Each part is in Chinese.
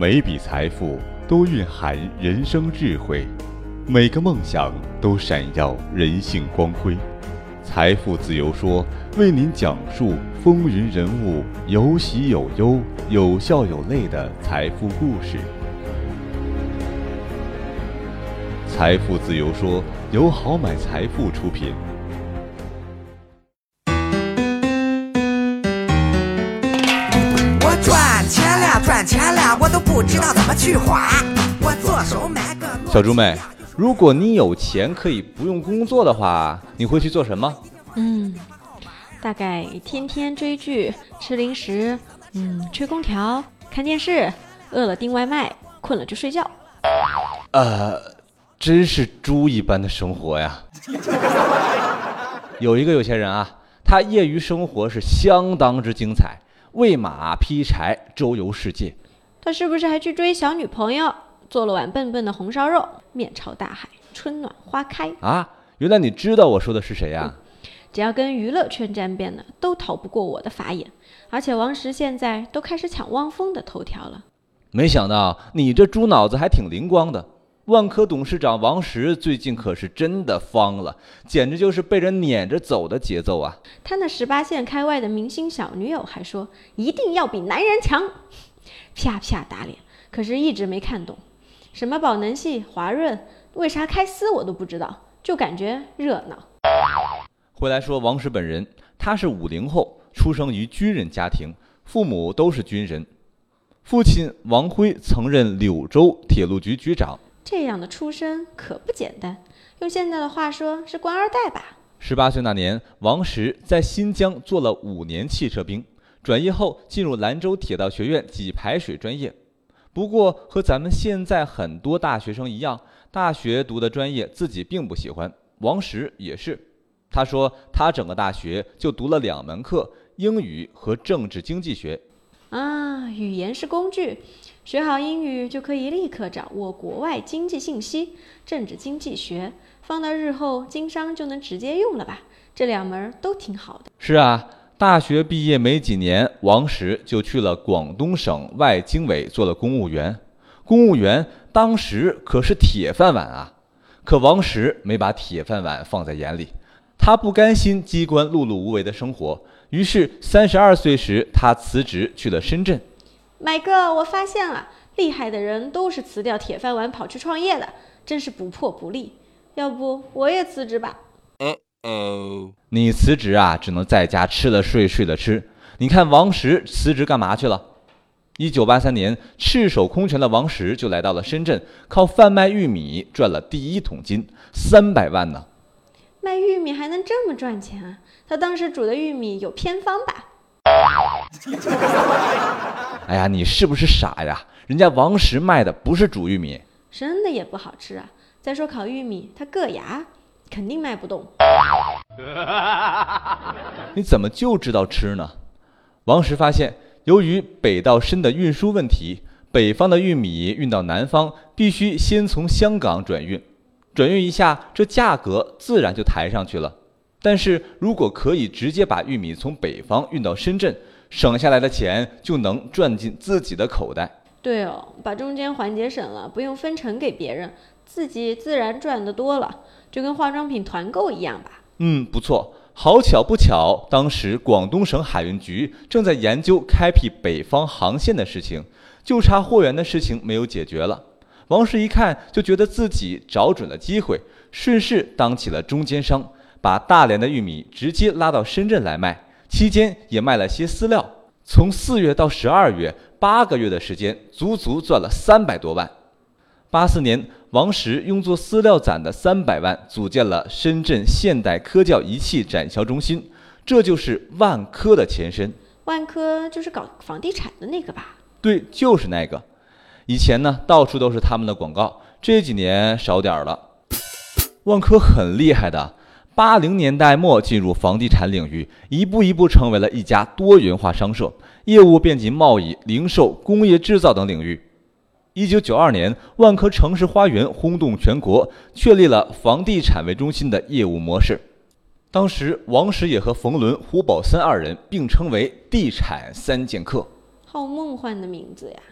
每笔财富都蕴含人生智慧，每个梦想都闪耀人性光辉。财富自由说为您讲述风云人物有喜有忧、有笑有泪的财富故事。财富自由说由好买财富出品。我赚钱，我都不知道怎么去花。我左手买个小猪妹，如果你有钱可以不用工作的话，你会去做什么？嗯，大概天天追剧、吃零食，嗯，吹空调、看电视，饿了订外卖，困了就睡觉。呃，真是猪一般的生活呀！有一个有钱人啊，他业余生活是相当之精彩，喂马、劈柴、周游世界。他是不是还去追小女朋友，做了碗笨笨的红烧肉，面朝大海，春暖花开？啊，原来你知道我说的是谁呀、只要跟娱乐圈沾边的，都逃不过我的法眼。而且王石现在都开始抢汪峰的头条了。没想到你这猪脑子还挺灵光的。万科董事长王石最近可是真的方了，简直就是被人撵着走的节奏啊！他那十八线开外的明星小女友还说一定要比男人强，啪啪打脸。可是一直没看懂，什么宝能系、华润，为啥开撕我都不知道，就感觉热闹。回来说王石本人，他是五零后，出生于军人家庭，父母都是军人。父亲王辉曾任柳州铁路局局长。这样的出身可不简单，用现在的话说是官二代吧。十八岁那年，王石在新疆做了五年汽车兵，转业后进入兰州铁道学院给排水专业。不过和咱们现在很多大学生一样，大学读的专业自己并不喜欢。王石也是，他说他整个大学就读了两门课，英语和政治经济学。啊，语言是工具，学好英语就可以立刻掌握国外经济信息，政治经济学放到日后经商就能直接用了吧？这两门都挺好的。是啊，大学毕业没几年，王石就去了广东省外经委做了公务员。公务员当时可是铁饭碗啊，可王石没把铁饭碗放在眼里，他不甘心机关碌碌无为的生活，于是三十二岁时他辞职去了深圳。买哥，我发现了，厉害的人都是辞掉铁饭碗跑去创业的，真是不破不立。要不我也辞职吧？你辞职啊，只能在家吃了睡，睡了吃。你看王石辞职干嘛去了？一九八三年，赤手空拳的王石就来到了深圳，靠贩卖玉米赚了第一桶金，三百万呢。卖玉米还能这么赚钱啊？他当时煮的玉米有偏方吧？哎呀，你是不是傻呀？人家王石卖的不是煮玉米，生的也不好吃啊。再说烤玉米，它硌牙，肯定卖不动。你怎么就知道吃呢？王石发现，由于北到深的运输问题，北方的玉米运到南方必须先从香港转运，转运一下，这价格自然就抬上去了。但是如果可以直接把玉米从北方运到深圳，省下来的钱就能赚进自己的口袋。对哦，把中间环节省了，不用分成给别人，自己自然赚得多了，就跟化妆品团购一样吧。嗯，不错。好巧不巧，当时广东省海运局正在研究开辟北方航线的事情，就差货源的事情没有解决了。王石一看就觉得自己找准了机会，顺势当起了中间商，把大连的玉米直接拉到深圳来卖，期间也卖了些饲料。从四月到十二月，八个月的时间，足足赚了三百多万。八四年，王石用作饲料攒的三百万，组建了深圳现代科教仪器展销中心，这就是万科的前身。万科就是搞房地产的那个吧？对，就是那个。以前呢，到处都是他们的广告，这几年少点儿了。万科很厉害的，八零年代末进入房地产领域，一步一步成为了一家多元化商社，业务遍及贸易、零售、工业制造等领域。一九九二年，万科城市花园轰动全国，确立了房地产为中心的业务模式。当时，王石也和冯仑、胡宝森二人并称为“地产三剑客”。好梦幻的名字呀！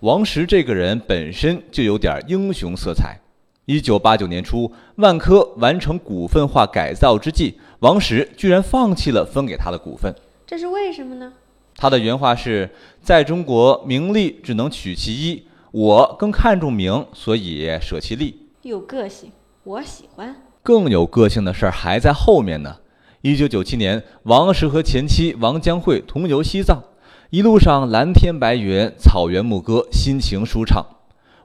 王石这个人本身就有点英雄色彩。一九八九年初，万科完成股份化改造之际，王石居然放弃了分给他的股份。这是为什么呢？他的原话是：“在中国，名利只能取其一，我更看重名，所以舍弃利。”有个性，我喜欢。更有个性的事儿还在后面呢。一九九七年，王石和前妻王江慧同游西藏，一路上蓝天白云，草原牧歌，心情舒畅。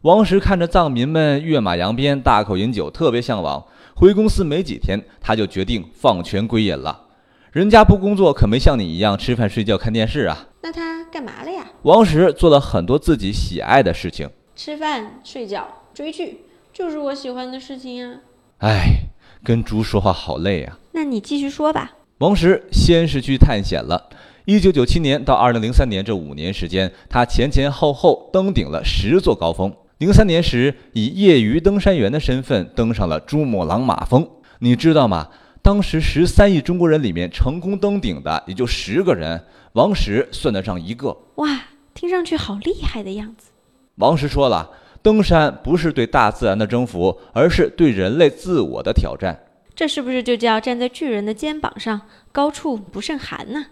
王石看着藏民们跃马扬鞭、大口饮酒，特别向往。回公司没几天，他就决定放权归隐了。人家不工作，可没像你一样吃饭、睡觉、看电视啊。那他干嘛了呀？王石做了很多自己喜爱的事情，吃饭、睡觉、追剧，就是我喜欢的事情呀。唉，跟猪说话好累呀。那你继续说吧。王石先是去探险了。一九九七年到二零零三年这五年时间，他前前后后登顶了十座高峰。零三年时，以业余登山员的身份登上了珠穆朗玛峰。你知道吗？当时十三亿中国人里面，成功登顶的也就十个人，王石算得上一个。哇，听上去好厉害的样子。王石说了，登山不是对大自然的征服，而是对人类自我的挑战。这是不是就叫站在巨人的肩膀上，高处不胜寒呢？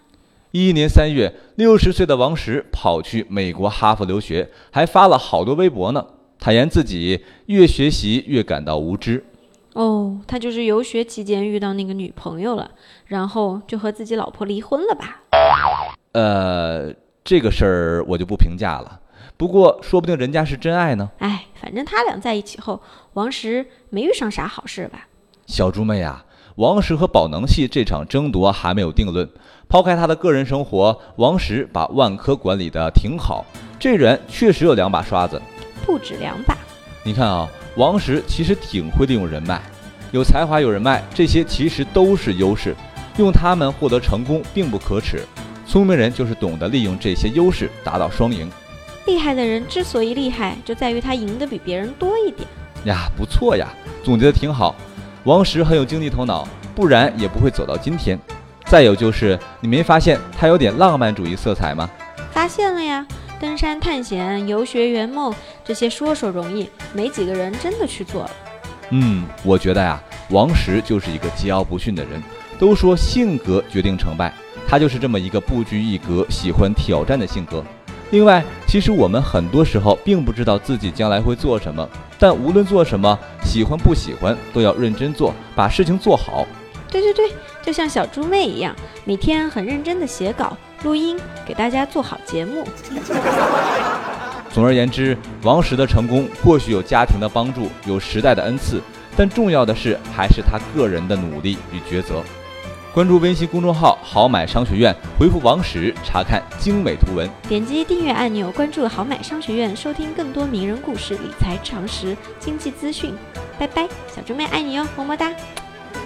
一一年三月，六十岁的王石跑去美国哈佛留学，还发了好多微博呢。坦言自己越学习越感到无知。哦，他就是游学期间遇到那个女朋友了，然后就和自己老婆离婚了吧？呃，这个事儿我就不评价了。不过说不定人家是真爱呢。哎，反正他俩在一起后，王石没遇上啥好事吧？小猪妹啊，王石和宝能系这场争夺还没有定论。抛开他的个人生活，王石把万科管理的挺好。这人确实有两把刷子，不止两把。你看啊，王石其实挺会利用人脉，有才华有人脉，这些其实都是优势，用他们获得成功并不可耻。聪明人就是懂得利用这些优势，达到双赢。厉害的人之所以厉害，就在于他赢得比别人多一点。呀，不错呀，总结的挺好。王石很有经济头脑，不然也不会走到今天。再有就是，你没发现他有点浪漫主义色彩吗？发现了呀，登山探险、游学圆梦，这些说说容易，没几个人真的去做了。嗯，我觉得呀，王石就是一个桀骜不驯的人。都说性格决定成败，他就是这么一个不拘一格、喜欢挑战的性格。另外，其实我们很多时候并不知道自己将来会做什么，但无论做什么，喜欢不喜欢，都要认真做，把事情做好。对对对，就像小猪妹一样，每天很认真的写稿、录音，给大家做好节目。总而言之，王石的成功或许有家庭的帮助，有时代的恩赐，但重要的是还是他个人的努力与抉择。关注微信公众号“好买商学院”，回复“王石”查看精美图文，点击订阅按钮，关注“好买商学院”，收听更多名人故事、理财常识、经济资讯。拜拜，小猪妹爱你哟，么么哒。